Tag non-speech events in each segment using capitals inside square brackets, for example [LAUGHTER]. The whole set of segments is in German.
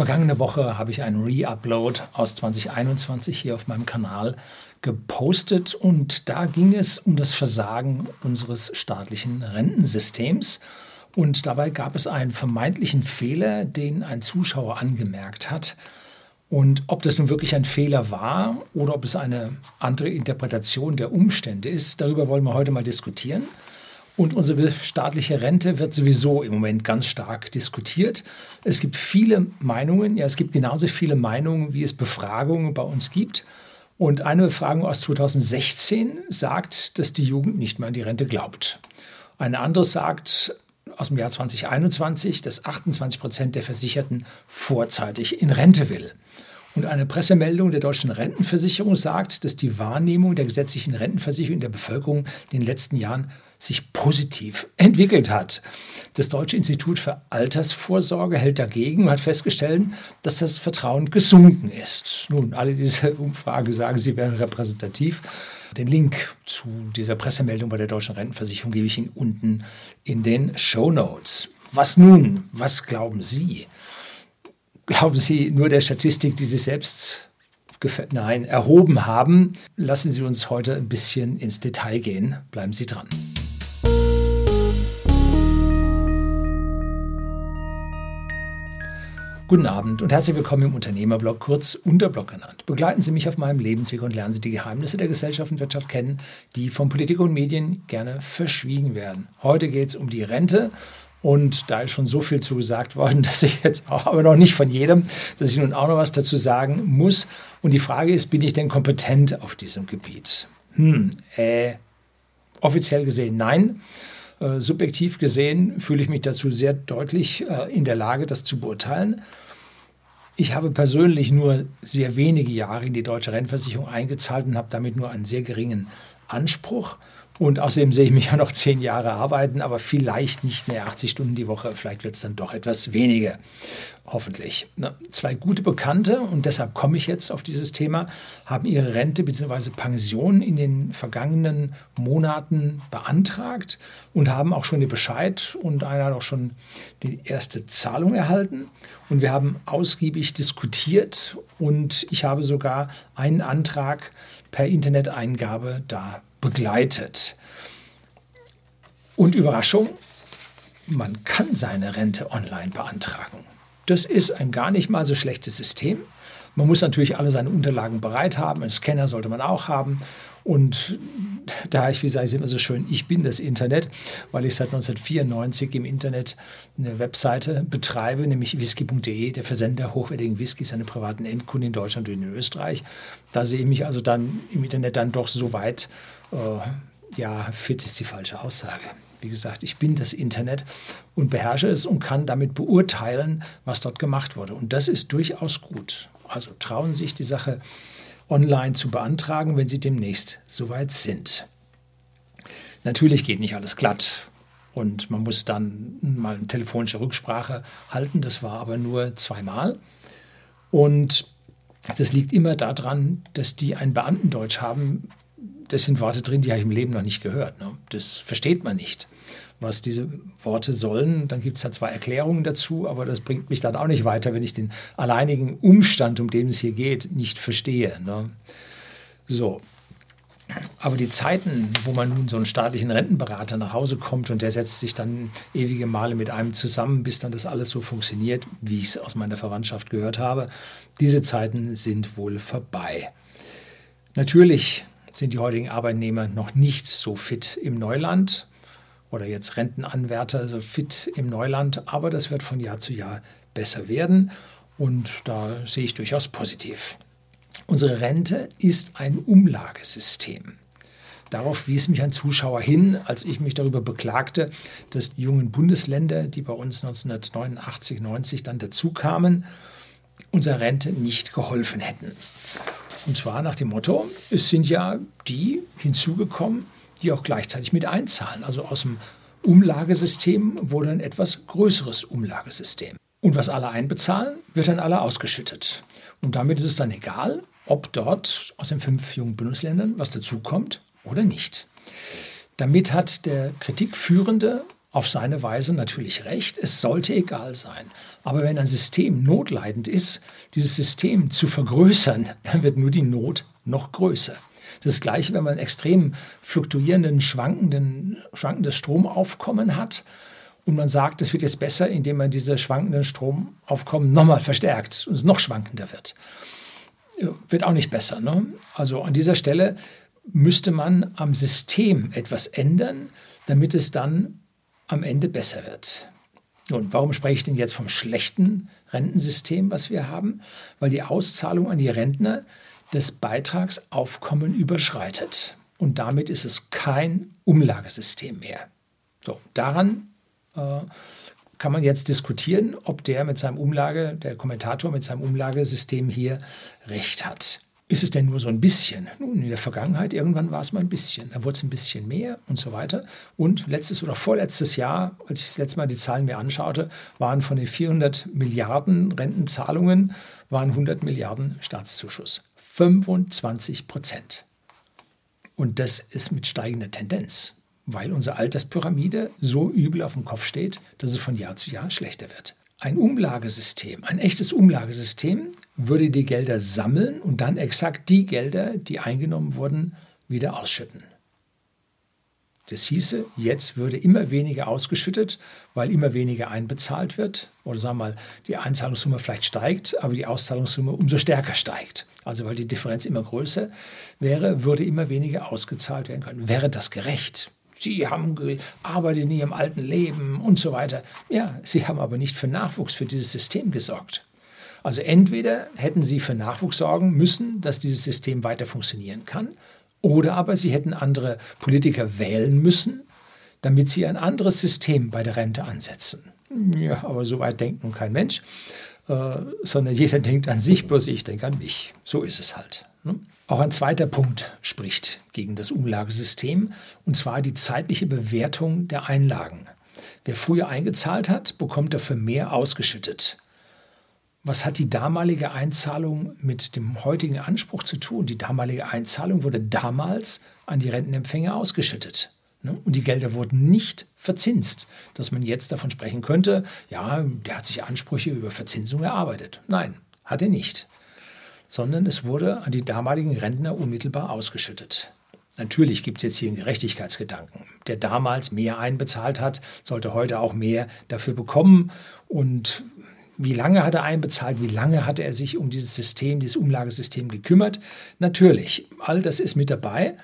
Vergangene Woche habe ich einen Re-Upload aus 2021 hier auf meinem Kanal gepostet und da ging es um das Versagen unseres staatlichen Rentensystems. Und dabei gab es einen vermeintlichen Fehler, den ein Zuschauer angemerkt hat. Und ob das nun wirklich ein Fehler war oder ob es eine andere Interpretation der Umstände ist, darüber wollen wir heute mal diskutieren. Und unsere staatliche Rente wird sowieso im Moment ganz stark diskutiert. Es gibt viele Meinungen, ja, es gibt genauso viele Meinungen, wie es Befragungen bei uns gibt. Und eine Befragung aus 2016 sagt, dass die Jugend nicht mehr an die Rente glaubt. Eine andere sagt aus dem Jahr 2021, dass 28 Prozent der Versicherten vorzeitig in Rente will. Und eine Pressemeldung der deutschen Rentenversicherung sagt, dass die Wahrnehmung der gesetzlichen Rentenversicherung in der Bevölkerung in den letzten Jahren sich positiv entwickelt hat. Das Deutsche Institut für Altersvorsorge hält dagegen und hat festgestellt, dass das Vertrauen gesunken ist. Nun, alle diese [LAUGHS] Umfrage sagen, sie wären repräsentativ. Den Link zu dieser Pressemeldung bei der Deutschen Rentenversicherung gebe ich Ihnen unten in den Show Notes. Was nun? Was glauben Sie? Glauben Sie nur der Statistik, die Sie selbst nein, erhoben haben? Lassen Sie uns heute ein bisschen ins Detail gehen. Bleiben Sie dran. Guten Abend und herzlich willkommen im Unternehmerblog, kurz Unterblog genannt. Begleiten Sie mich auf meinem Lebensweg und lernen Sie die Geheimnisse der Gesellschaft und Wirtschaft kennen, die von Politik und Medien gerne verschwiegen werden. Heute geht es um die Rente und da ist schon so viel zugesagt worden, [LAUGHS] dass ich jetzt auch, aber noch nicht von jedem, dass ich nun auch noch was dazu sagen muss. Und die Frage ist, bin ich denn kompetent auf diesem Gebiet? Hm, äh, offiziell gesehen nein. Äh, subjektiv gesehen fühle ich mich dazu sehr deutlich äh, in der Lage, das zu beurteilen. Ich habe persönlich nur sehr wenige Jahre in die deutsche Rentenversicherung eingezahlt und habe damit nur einen sehr geringen Anspruch. Und außerdem sehe ich mich ja noch zehn Jahre arbeiten, aber vielleicht nicht mehr 80 Stunden die Woche. Vielleicht wird es dann doch etwas weniger. Hoffentlich. Zwei gute Bekannte, und deshalb komme ich jetzt auf dieses Thema, haben ihre Rente bzw. Pension in den vergangenen Monaten beantragt und haben auch schon den Bescheid und einer hat auch schon die erste Zahlung erhalten. Und wir haben ausgiebig diskutiert und ich habe sogar einen Antrag per Interneteingabe da begleitet. Und Überraschung, man kann seine Rente online beantragen. Das ist ein gar nicht mal so schlechtes System. Man muss natürlich alle seine Unterlagen bereit haben. Einen Scanner sollte man auch haben. Und da ich, wie sage ich immer so schön, ich bin das Internet, weil ich seit 1994 im Internet eine Webseite betreibe, nämlich whisky.de, der Versender hochwertigen Whiskys an privaten Endkunden in Deutschland und in Österreich. Da sehe ich mich also dann im Internet dann doch so weit, ja, fit ist die falsche Aussage. Wie gesagt, ich bin das Internet und beherrsche es und kann damit beurteilen, was dort gemacht wurde. Und das ist durchaus gut. Also trauen Sie sich die Sache online zu beantragen, wenn Sie demnächst soweit sind. Natürlich geht nicht alles glatt und man muss dann mal eine telefonische Rücksprache halten. Das war aber nur zweimal. Und das liegt immer daran, dass die ein Beamtendeutsch haben. Das sind Worte drin, die habe ich im Leben noch nicht gehört. Ne? Das versteht man nicht was diese Worte sollen. Dann gibt es da zwei Erklärungen dazu, aber das bringt mich dann auch nicht weiter, wenn ich den alleinigen Umstand, um den es hier geht, nicht verstehe. Ne? So. Aber die Zeiten, wo man nun so einen staatlichen Rentenberater nach Hause kommt und der setzt sich dann ewige Male mit einem zusammen, bis dann das alles so funktioniert, wie ich es aus meiner Verwandtschaft gehört habe, diese Zeiten sind wohl vorbei. Natürlich sind die heutigen Arbeitnehmer noch nicht so fit im Neuland oder jetzt Rentenanwärter so fit im Neuland, aber das wird von Jahr zu Jahr besser werden und da sehe ich durchaus positiv. Unsere Rente ist ein Umlagesystem. Darauf wies mich ein Zuschauer hin, als ich mich darüber beklagte, dass die jungen Bundesländer, die bei uns 1989, 90 dann dazukamen, unserer Rente nicht geholfen hätten. Und zwar nach dem Motto, es sind ja die hinzugekommen, die auch gleichzeitig mit einzahlen. Also aus dem Umlagesystem wurde ein etwas größeres Umlagesystem. Und was alle einbezahlen, wird dann alle ausgeschüttet. Und damit ist es dann egal, ob dort aus den fünf jungen Bundesländern was dazukommt oder nicht. Damit hat der kritikführende auf seine Weise natürlich recht, es sollte egal sein. Aber wenn ein System notleidend ist, dieses System zu vergrößern, [LAUGHS] dann wird nur die Not noch größer. Das gleiche, wenn man extrem fluktuierenden, schwankenden, schwankendes Stromaufkommen hat und man sagt, es wird jetzt besser, indem man diese schwankenden Stromaufkommen nochmal verstärkt und es noch schwankender wird. Wird auch nicht besser. Ne? Also an dieser Stelle müsste man am System etwas ändern, damit es dann am Ende besser wird. Nun, warum spreche ich denn jetzt vom schlechten Rentensystem, was wir haben? Weil die Auszahlung an die Rentner das Beitragsaufkommen überschreitet. Und damit ist es kein Umlagesystem mehr. So, daran äh, kann man jetzt diskutieren, ob der mit seinem Umlage, der Kommentator mit seinem Umlagesystem hier recht hat. Ist es denn nur so ein bisschen? Nun, in der Vergangenheit, irgendwann war es mal ein bisschen. Da wurde es ein bisschen mehr und so weiter. Und letztes oder vorletztes Jahr, als ich das letzte Mal die Zahlen mir anschaute, waren von den 400 Milliarden Rentenzahlungen, waren 100 Milliarden Staatszuschuss. 25 Prozent. Und das ist mit steigender Tendenz, weil unsere Alterspyramide so übel auf dem Kopf steht, dass es von Jahr zu Jahr schlechter wird. Ein Umlagesystem, ein echtes Umlagesystem würde die Gelder sammeln und dann exakt die Gelder, die eingenommen wurden, wieder ausschütten. Das hieße, jetzt würde immer weniger ausgeschüttet, weil immer weniger einbezahlt wird. Oder sagen wir mal, die Einzahlungssumme vielleicht steigt, aber die Auszahlungssumme umso stärker steigt. Also weil die Differenz immer größer wäre, würde immer weniger ausgezahlt werden können. Wäre das gerecht? Sie haben gearbeitet in Ihrem alten Leben und so weiter. Ja, Sie haben aber nicht für Nachwuchs für dieses System gesorgt. Also entweder hätten Sie für Nachwuchs sorgen müssen, dass dieses System weiter funktionieren kann, oder aber Sie hätten andere Politiker wählen müssen, damit sie ein anderes System bei der Rente ansetzen. Ja, aber so weit denkt nun kein Mensch, äh, sondern jeder [LAUGHS] denkt an sich, bloß ich denke an mich. So ist es halt. Ne? Auch ein zweiter Punkt spricht gegen das Umlagesystem, und zwar die zeitliche Bewertung der Einlagen. Wer früher eingezahlt hat, bekommt dafür mehr ausgeschüttet. Was hat die damalige Einzahlung mit dem heutigen Anspruch zu tun? Die damalige Einzahlung wurde damals an die Rentenempfänger ausgeschüttet. Ne? Und die Gelder wurden nicht verzinst, dass man jetzt davon sprechen könnte, ja, der hat sich Ansprüche über Verzinsung erarbeitet. Nein, hat er nicht sondern es wurde an die damaligen Rentner unmittelbar ausgeschüttet. Natürlich gibt es jetzt hier einen Gerechtigkeitsgedanken. Der damals mehr einbezahlt hat, sollte heute auch mehr dafür bekommen. Und wie lange hat er einbezahlt? Wie lange hat er sich um dieses System, dieses Umlagesystem gekümmert? Natürlich, all das ist mit dabei.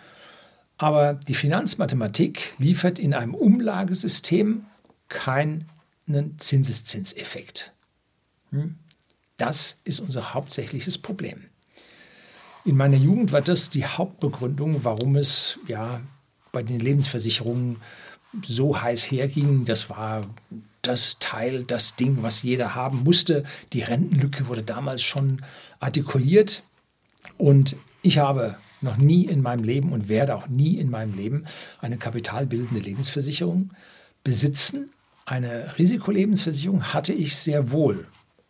Aber die Finanzmathematik liefert in einem Umlagesystem keinen Zinseszinseffekt. Hm? Das ist unser hauptsächliches Problem. In meiner Jugend war das die Hauptbegründung, warum es ja bei den Lebensversicherungen so heiß herging. Das war das Teil, das Ding, was jeder haben musste. Die Rentenlücke wurde damals schon artikuliert. Und ich habe noch nie in meinem Leben und werde auch nie in meinem Leben eine kapitalbildende Lebensversicherung besitzen. Eine Risikolebensversicherung hatte ich sehr wohl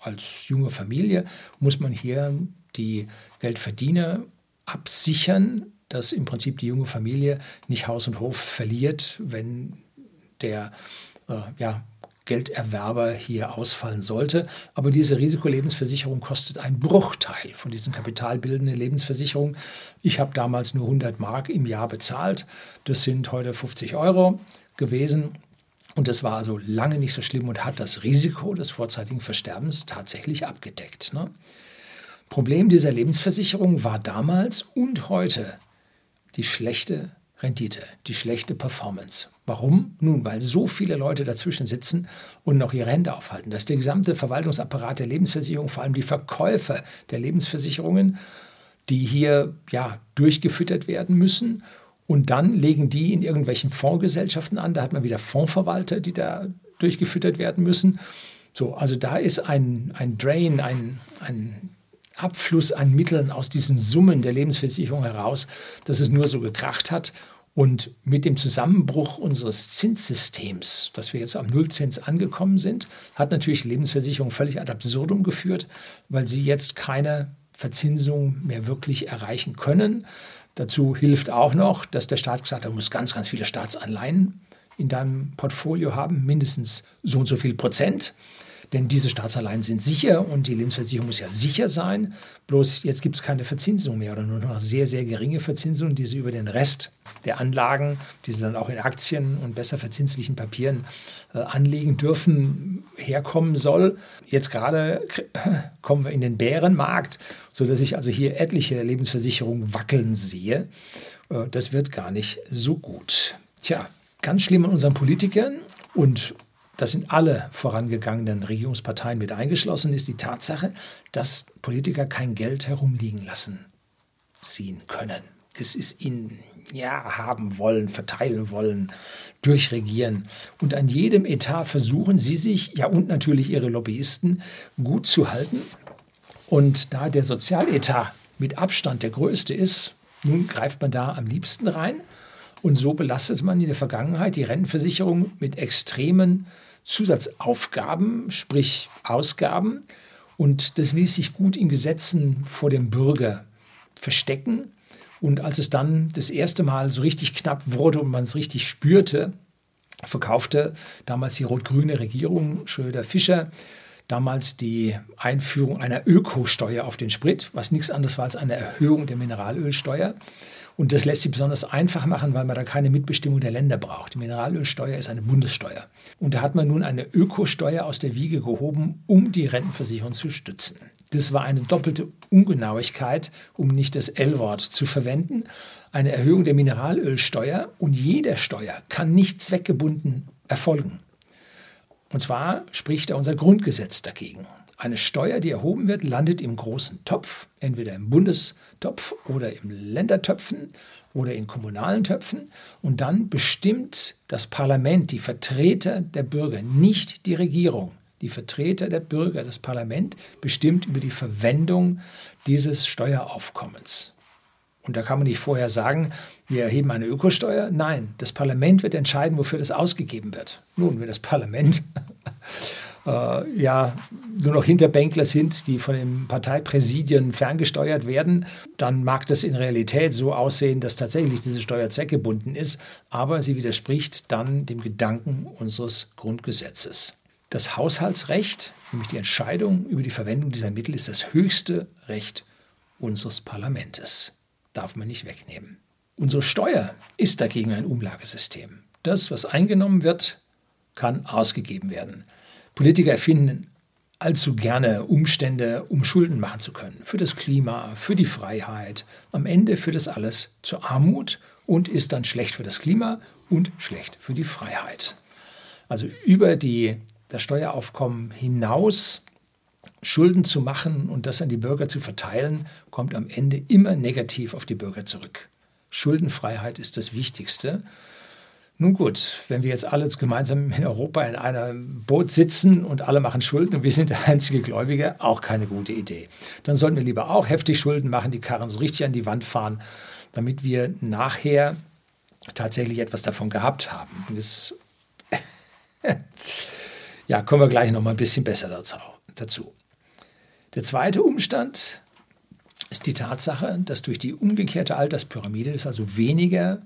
als junge Familie muss man hier die Geldverdiener absichern, dass im Prinzip die junge Familie nicht Haus und Hof verliert, wenn der äh, ja, Gelderwerber hier ausfallen sollte. Aber diese Risikolebensversicherung kostet einen Bruchteil von diesen kapitalbildenden Lebensversicherungen. Ich habe damals nur 100 Mark im Jahr bezahlt. Das sind heute 50 Euro gewesen. Und das war also lange nicht so schlimm und hat das Risiko des vorzeitigen Versterbens tatsächlich abgedeckt. Ne? Problem dieser Lebensversicherung war damals und heute die schlechte Rendite, die schlechte Performance. Warum? Nun, weil so viele Leute dazwischen sitzen und noch ihre Hände aufhalten. Dass der gesamte Verwaltungsapparat der Lebensversicherung, vor allem die Verkäufer der Lebensversicherungen, die hier ja durchgefüttert werden müssen und dann legen die in irgendwelchen Fondsgesellschaften an. Da hat man wieder Fondsverwalter, die da durchgefüttert werden müssen. So, also da ist ein, ein Drain, ein, ein Abfluss an Mitteln aus diesen Summen der Lebensversicherung heraus, dass es nur so gekracht hat. Und mit dem Zusammenbruch unseres Zinssystems, dass wir jetzt am Nullzins angekommen sind, hat natürlich Lebensversicherung völlig ad absurdum geführt, weil sie jetzt keine Verzinsung mehr wirklich erreichen können. Dazu hilft auch noch, dass der Staat gesagt hat, er muss ganz, ganz viele Staatsanleihen in deinem Portfolio haben, mindestens so und so viel Prozent. Denn diese Staatsanleihen sind sicher und die Lebensversicherung muss ja sicher sein. Bloß jetzt gibt es keine Verzinsung mehr oder nur noch sehr, sehr geringe Verzinsung, die sie über den Rest der Anlagen, die sie dann auch in Aktien und besser verzinslichen Papieren äh, anlegen dürfen, herkommen soll. Jetzt gerade [LAUGHS] kommen wir in den Bärenmarkt, sodass ich also hier etliche Lebensversicherungen wackeln sehe. Äh, das wird gar nicht so gut. Tja, ganz schlimm an unseren Politikern und das sind alle vorangegangenen Regierungsparteien mit eingeschlossen, ist die Tatsache, dass Politiker kein Geld herumliegen lassen ziehen können. Das ist ihnen ja haben wollen, verteilen wollen, durchregieren. Und an jedem Etat versuchen sie sich, ja und natürlich ihre Lobbyisten, gut zu halten. Und da der Sozialetat mit Abstand der größte ist, nun greift man da am liebsten rein. Und so belastet man in der Vergangenheit die Rentenversicherung mit extremen Zusatzaufgaben, sprich Ausgaben. Und das ließ sich gut in Gesetzen vor dem Bürger verstecken. Und als es dann das erste Mal so richtig knapp wurde und man es richtig spürte, verkaufte damals die rot-grüne Regierung Schröder-Fischer damals die Einführung einer Ökosteuer auf den Sprit, was nichts anderes war als eine Erhöhung der Mineralölsteuer. Und das lässt sich besonders einfach machen, weil man da keine Mitbestimmung der Länder braucht. Die Mineralölsteuer ist eine Bundessteuer. Und da hat man nun eine Ökosteuer aus der Wiege gehoben, um die Rentenversicherung zu stützen. Das war eine doppelte Ungenauigkeit, um nicht das L-Wort zu verwenden. Eine Erhöhung der Mineralölsteuer und jeder Steuer kann nicht zweckgebunden erfolgen. Und zwar spricht da unser Grundgesetz dagegen. Eine Steuer, die erhoben wird, landet im großen Topf, entweder im Bundestopf oder im Ländertöpfen oder in kommunalen Töpfen. Und dann bestimmt das Parlament, die Vertreter der Bürger, nicht die Regierung. Die Vertreter der Bürger, das Parlament bestimmt über die Verwendung dieses Steueraufkommens. Und da kann man nicht vorher sagen, wir erheben eine Ökosteuer. Nein, das Parlament wird entscheiden, wofür das ausgegeben wird. Nun, wenn das Parlament äh, ja nur noch Hinterbänkler sind, die von den Parteipräsidien ferngesteuert werden, dann mag das in Realität so aussehen, dass tatsächlich diese Steuer zweckgebunden ist, aber sie widerspricht dann dem Gedanken unseres Grundgesetzes. Das Haushaltsrecht, nämlich die Entscheidung über die Verwendung dieser Mittel, ist das höchste Recht unseres Parlaments. Darf man nicht wegnehmen. Unsere Steuer ist dagegen ein Umlagesystem. Das, was eingenommen wird, kann ausgegeben werden. Politiker erfinden allzu gerne Umstände, um Schulden machen zu können. Für das Klima, für die Freiheit. Am Ende führt das alles zur Armut und ist dann schlecht für das Klima und schlecht für die Freiheit. Also über die, das Steueraufkommen hinaus Schulden zu machen und das an die Bürger zu verteilen, kommt am Ende immer negativ auf die Bürger zurück. Schuldenfreiheit ist das Wichtigste. Nun gut, wenn wir jetzt alle gemeinsam in Europa in einem Boot sitzen und alle machen Schulden und wir sind der einzige Gläubige, auch keine gute Idee. Dann sollten wir lieber auch heftig Schulden machen, die Karren so richtig an die Wand fahren, damit wir nachher tatsächlich etwas davon gehabt haben. Und das [LAUGHS] ja, kommen wir gleich noch mal ein bisschen besser dazu. Der zweite Umstand ist die Tatsache, dass durch die umgekehrte Alterspyramide, das also weniger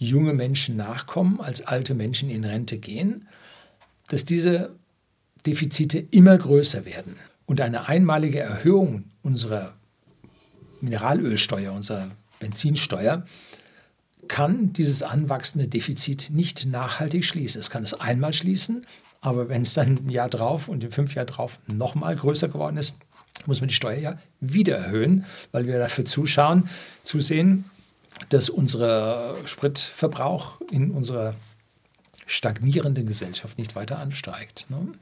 junge Menschen nachkommen, als alte Menschen in Rente gehen, dass diese Defizite immer größer werden. Und eine einmalige Erhöhung unserer Mineralölsteuer, unserer Benzinsteuer, kann dieses anwachsende Defizit nicht nachhaltig schließen. Es kann es einmal schließen, aber wenn es dann ein Jahr drauf und in fünf Jahren drauf nochmal größer geworden ist, muss man die Steuer ja wieder erhöhen, weil wir dafür zuschauen, zusehen, dass unser Spritverbrauch in unserer stagnierenden Gesellschaft nicht weiter ansteigt. Ne?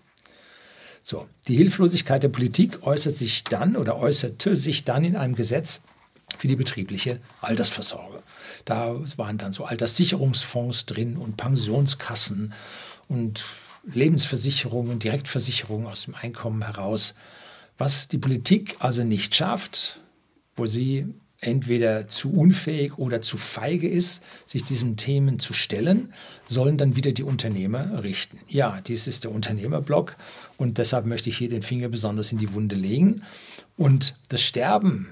So, die Hilflosigkeit der Politik äußert sich dann oder äußerte sich dann in einem Gesetz für die betriebliche Altersversorgung. Da waren dann so Alterssicherungsfonds drin und Pensionskassen und Lebensversicherungen, Direktversicherungen aus dem Einkommen heraus. Was die Politik also nicht schafft, wo sie entweder zu unfähig oder zu feige ist, sich diesen Themen zu stellen, sollen dann wieder die Unternehmer richten. Ja, dies ist der Unternehmerblock und deshalb möchte ich hier den Finger besonders in die Wunde legen. Und das Sterben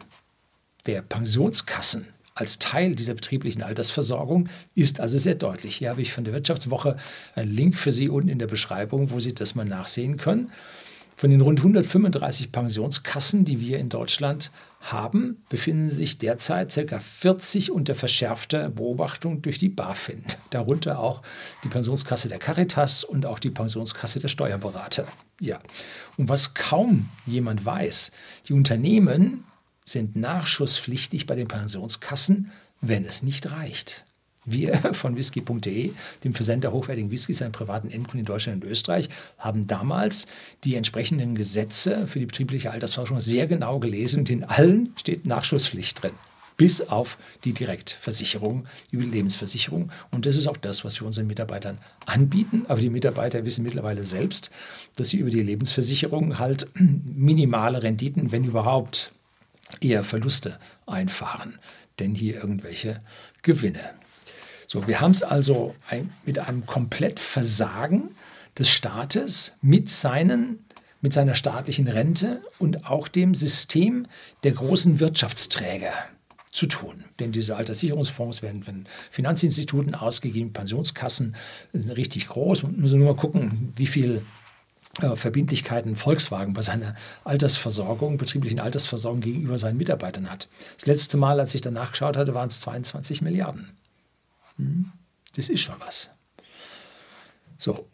der Pensionskassen als Teil dieser betrieblichen Altersversorgung ist also sehr deutlich. Hier habe ich von der Wirtschaftswoche einen Link für Sie unten in der Beschreibung, wo Sie das mal nachsehen können. Von den rund 135 Pensionskassen, die wir in Deutschland haben, befinden sich derzeit ca. 40 unter verschärfter Beobachtung durch die BaFin. Darunter auch die Pensionskasse der Caritas und auch die Pensionskasse der Steuerberater. Ja, und was kaum jemand weiß, die Unternehmen sind nachschusspflichtig bei den Pensionskassen, wenn es nicht reicht. Wir [LAUGHS] von whisky.de, dem Versender hochwertigen Whiskys an privaten Endkunden in Deutschland und Österreich, haben damals die entsprechenden Gesetze für die betriebliche Altersforschung sehr genau gelesen und in allen steht Nachschusspflicht drin. Bis auf die Direktversicherung, die Lebensversicherung. Und das ist auch das, was wir unseren Mitarbeitern anbieten. Aber die Mitarbeiter wissen mittlerweile selbst, dass sie über die Lebensversicherung halt [CLEARS THROAT] minimale Renditen, wenn überhaupt, eher Verluste einfahren, denn hier irgendwelche Gewinne. So, wir haben es also ein, mit einem Komplettversagen des Staates mit, seinen, mit seiner staatlichen Rente und auch dem System der großen Wirtschaftsträger zu tun. Denn diese Alterssicherungsfonds werden von Finanzinstituten ausgegeben, Pensionskassen richtig groß. Man muss nur mal gucken, wie viel äh, Verbindlichkeiten Volkswagen bei seiner Altersversorgung, betrieblichen Altersversorgung gegenüber seinen Mitarbeitern hat. Das letzte Mal, als ich danach geschaut hatte, waren es 22 Milliarden. Hm? Das ist schon was. So.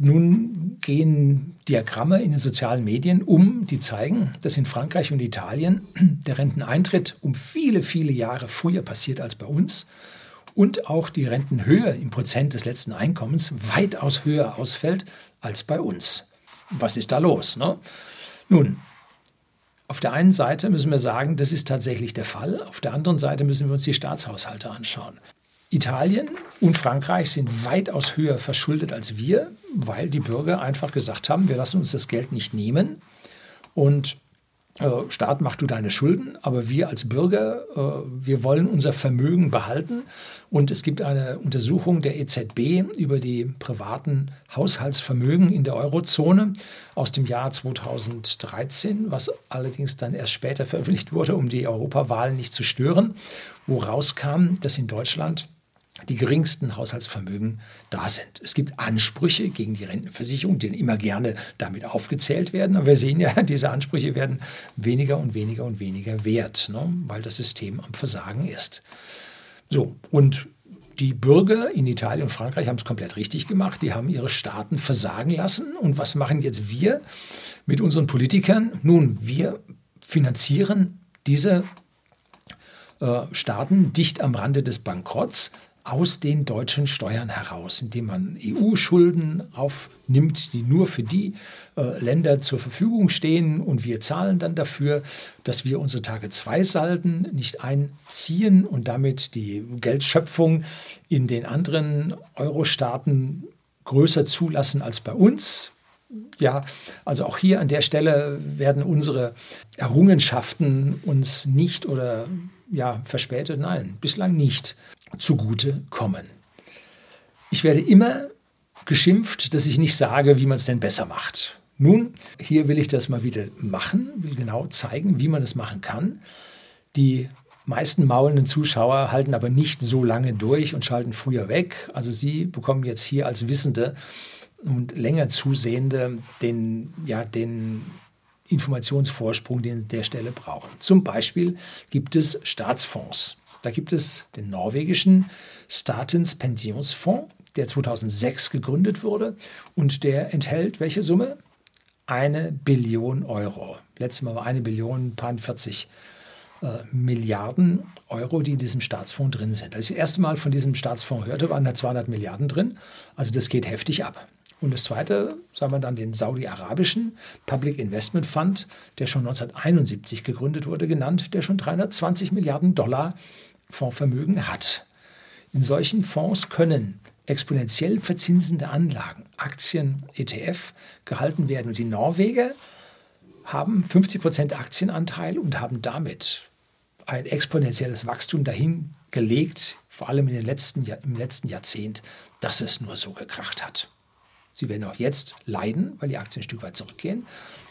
Nun gehen Diagramme in den sozialen Medien um, die zeigen, dass in Frankreich und Italien [CLEARS THROAT] der Renteneintritt um viele, viele Jahre früher passiert als bei uns und auch die Rentenhöhe im Prozent des letzten Einkommens weitaus höher ausfällt als bei uns. Was ist da los? Ne? Nun, auf der einen Seite müssen wir sagen, das ist tatsächlich der Fall. Auf der anderen Seite müssen wir uns die Staatshaushalte anschauen. Italien und Frankreich sind weitaus höher verschuldet als wir, weil die Bürger einfach gesagt haben, wir lassen uns das Geld nicht nehmen. Und äh, Staat, mach du deine Schulden, aber wir als Bürger, äh, wir wollen unser Vermögen behalten. Und es gibt eine Untersuchung der EZB über die privaten Haushaltsvermögen in der Eurozone aus dem Jahr 2013, was allerdings dann erst später veröffentlicht wurde, um die Europawahlen nicht zu stören, wo rauskam, dass in Deutschland die geringsten Haushaltsvermögen da sind. Es gibt Ansprüche gegen die Rentenversicherung, die immer gerne damit aufgezählt werden. Aber wir sehen ja, [LAUGHS] diese Ansprüche werden weniger und weniger und weniger wert, ne? weil das System am Versagen ist. So, und die Bürger in Italien und Frankreich haben es komplett richtig gemacht. Die haben ihre Staaten versagen lassen. Und was machen jetzt wir mit unseren Politikern? Nun, wir finanzieren diese äh, Staaten dicht am Rande des Bankrotts aus den deutschen Steuern heraus, indem man EU-Schulden aufnimmt, die nur für die äh, Länder zur Verfügung stehen. Und wir zahlen dann dafür, dass wir unsere Tage-2-Salden nicht einziehen und damit die Geldschöpfung in den anderen Euro-Staaten größer zulassen als bei uns. Ja, also auch hier an der Stelle werden unsere Errungenschaften uns nicht oder ja, verspätet, nein, bislang nicht zugute kommen. Ich werde immer geschimpft, dass ich nicht sage, wie man es denn besser macht. Nun, hier will ich das mal wieder machen, will genau zeigen, wie man es machen kann. Die meisten maulenden Zuschauer halten aber nicht so lange durch und schalten früher weg. Also Sie bekommen jetzt hier als Wissende und länger Zusehende den, ja, den Informationsvorsprung, den Sie an der Stelle brauchen. Zum Beispiel gibt es Staatsfonds. Da gibt es den norwegischen Statens Pensionsfonds, der 2006 gegründet wurde und der enthält welche Summe? Eine Billion Euro. Letztes Mal war eine Billion, paar 40 äh, Milliarden Euro, die in diesem Staatsfonds drin sind. Als ich das erste Mal von diesem Staatsfonds hörte, waren da 200 Milliarden drin. Also das geht heftig ab. Und das zweite, sagen wir dann den saudi-arabischen Public Investment Fund, der schon 1971 gegründet wurde, genannt, der schon 320 Milliarden Dollar Fondsvermögen hat. In solchen Fonds können exponentiell verzinsende Anlagen, Aktien, ETF, gehalten werden. Und die Norweger haben 50 Prozent Aktienanteil und haben damit ein exponentielles Wachstum dahin gelegt, vor allem in den letzten, im letzten Jahrzehnt, dass es nur so gekracht hat. Sie werden auch jetzt leiden, weil die Aktien ein Stück weit zurückgehen.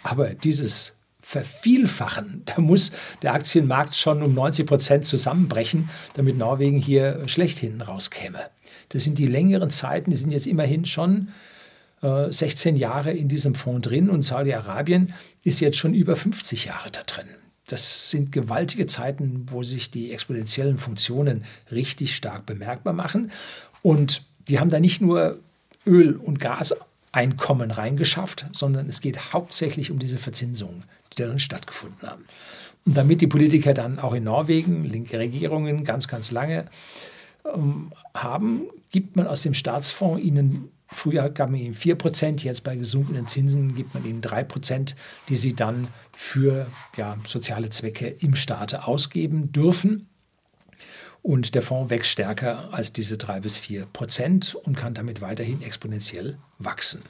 Aber dieses vervielfachen. [LAUGHS] Da muss der Aktienmarkt schon um 90 Prozent zusammenbrechen, damit Norwegen hier schlecht hinten rauskäme. Das sind die längeren Zeiten, die sind jetzt immerhin schon äh, 16 Jahre in diesem Fonds drin und Saudi-Arabien ist jetzt schon über 50 Jahre da drin. Das sind gewaltige Zeiten, wo sich die exponentiellen Funktionen richtig stark bemerkbar machen. Und die haben da nicht nur Öl- und Gaseinkommen reingeschafft, sondern es geht hauptsächlich um diese Verzinsungen, die darin stattgefunden haben. Und damit die Politiker dann auch in Norwegen, linke Regierungen, ganz, ganz lange ähm, haben, gibt man aus dem Staatsfonds ihnen Früher gab man ihnen 4%, jetzt bei gesunkenen Zinsen gibt man ihnen 3%, die sie dann für ja, soziale Zwecke im Staate ausgeben dürfen. Und der Fonds wächst stärker als diese 3 bis 4 Prozent und kann damit weiterhin exponentiell wachsen.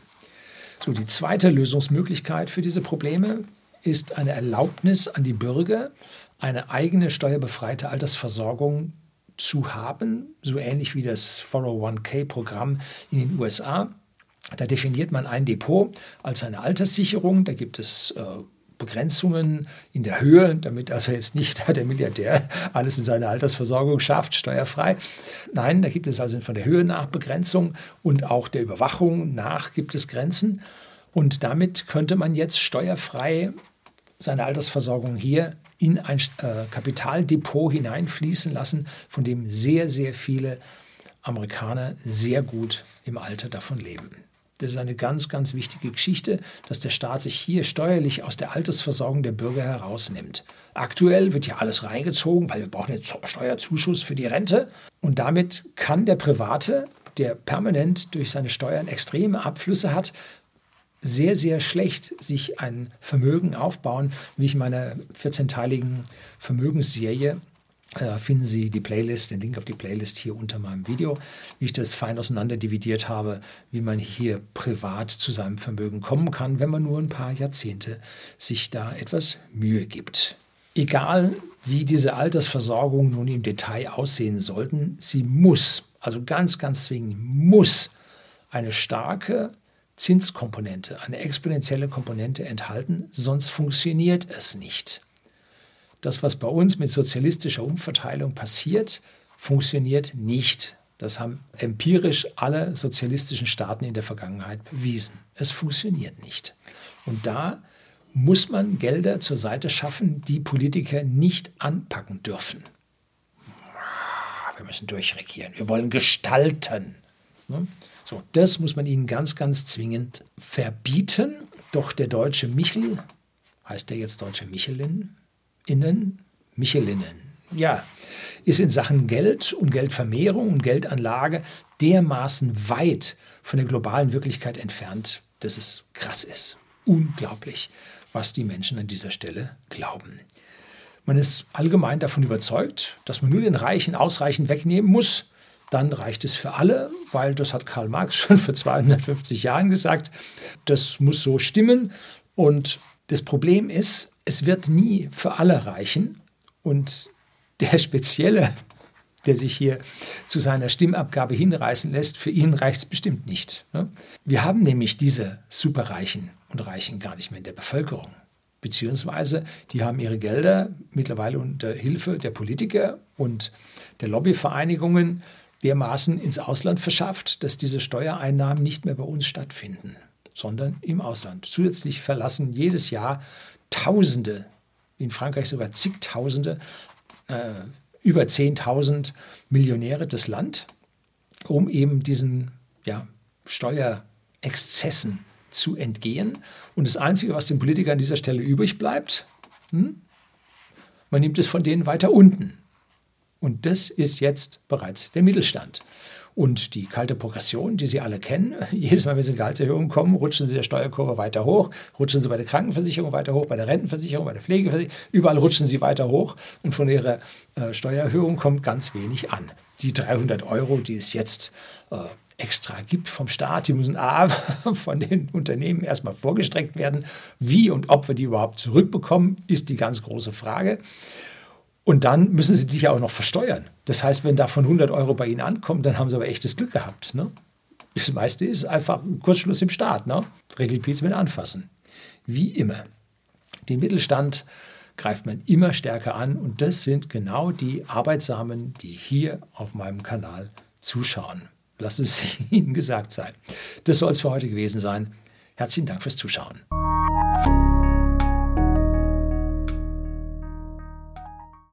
So, die zweite Lösungsmöglichkeit für diese Probleme ist eine Erlaubnis an die Bürger, eine eigene steuerbefreite Altersversorgung zu haben, so ähnlich wie das 401k-Programm in den USA. Da definiert man ein Depot als eine Alterssicherung. Da gibt es äh, Begrenzungen in der Höhe, damit also jetzt nicht [LAUGHS] der Milliardär alles in seiner Altersversorgung schafft, steuerfrei. Nein, da gibt es also von der Höhe nach Begrenzung und auch der Überwachung nach gibt es Grenzen. Und damit könnte man jetzt steuerfrei seine Altersversorgung hier in ein äh, Kapitaldepot hineinfließen lassen, von dem sehr, sehr viele Amerikaner sehr gut im Alter davon leben. Das ist eine ganz, ganz wichtige Geschichte, dass der Staat sich hier steuerlich aus der Altersversorgung der Bürger herausnimmt. Aktuell wird ja alles reingezogen, weil wir brauchen jetzt Steuerzuschuss für die Rente. Und damit kann der Private, der permanent durch seine Steuern extreme Abflüsse hat, sehr, sehr schlecht sich ein Vermögen aufbauen, wie ich in meiner 14-teiligen Vermögensserie finden Sie die Playlist, den Link auf die Playlist hier unter meinem Video, wie ich das fein auseinander dividiert habe, wie man hier privat zu seinem Vermögen kommen kann, wenn man nur ein paar Jahrzehnte sich da etwas Mühe gibt. Egal wie diese Altersversorgung nun im Detail aussehen sollten, sie muss, also ganz, ganz zwingend, muss eine starke Zinskomponente, eine exponentielle Komponente enthalten, sonst funktioniert es nicht. Das, was bei uns mit sozialistischer Umverteilung passiert, funktioniert nicht. Das haben empirisch alle sozialistischen Staaten in der Vergangenheit bewiesen. Es funktioniert nicht. Und da muss man Gelder zur Seite schaffen, die Politiker nicht anpacken dürfen. Wir müssen durchregieren. Wir wollen gestalten. Ne? So, das muss man ihnen ganz, ganz zwingend verbieten. Doch der deutsche Michel, heißt der jetzt deutsche Michelin, innen, Michelinnen, ja, ist in Sachen Geld und Geldvermehrung und Geldanlage dermaßen weit von der globalen Wirklichkeit entfernt, dass es krass ist. Unglaublich, was die Menschen an dieser Stelle glauben. Man ist allgemein davon überzeugt, dass man nur den Reichen ausreichend wegnehmen muss, dann reicht es für alle, weil das hat Karl Marx [LAUGHS] schon vor 250 Jahren gesagt. Das muss so stimmen. Und das Problem ist, es wird nie für alle reichen. Und der Spezielle, der sich hier zu seiner Stimmabgabe hinreißen lässt, für ihn reicht es bestimmt nicht. Ne? Wir haben nämlich diese Superreichen und Reichen gar nicht mehr in der Bevölkerung. Beziehungsweise die haben ihre Gelder mittlerweile unter Hilfe der Politiker und der Lobbyvereinigungen dermaßen ins Ausland verschafft, dass diese Steuereinnahmen nicht mehr bei uns stattfinden, sondern im Ausland. Zusätzlich verlassen jedes Jahr Tausende, in Frankreich sogar zigtausende, äh, über 10.000 Millionäre das Land, um eben diesen ja, Steuerexzessen zu entgehen. Und das Einzige, was den Politikern an dieser Stelle übrig bleibt, hm, man nimmt es von denen weiter unten. Und das ist jetzt bereits der Mittelstand. Und die kalte Progression, die Sie alle kennen, [LAUGHS] jedes Mal, wenn Sie in Gehaltserhöhungen kommen, rutschen Sie der Steuerkurve weiter hoch, rutschen Sie bei der Krankenversicherung weiter hoch, bei der Rentenversicherung, bei der Pflegeversicherung, überall rutschen Sie weiter hoch und von Ihrer äh, Steuererhöhung kommt ganz wenig an. Die 300 Euro, die es jetzt äh, extra gibt vom Staat, die müssen A, [LAUGHS] von den Unternehmen erstmal vorgestreckt werden. Wie und ob wir die überhaupt zurückbekommen, ist die ganz große Frage. Und dann müssen sie dich ja auch noch versteuern. Das heißt, wenn davon 100 Euro bei ihnen ankommen, dann haben sie aber echtes Glück gehabt. Ne? Das meiste ist einfach ein Kurzschluss im Staat. Ne? Regelpilz mit anfassen. Wie immer. Den Mittelstand greift man immer stärker an und das sind genau die Arbeitsamen, die hier auf meinem Kanal zuschauen. Lass es [LAUGHS] Ihnen gesagt sein. Das soll es für heute gewesen sein. Herzlichen Dank fürs Zuschauen.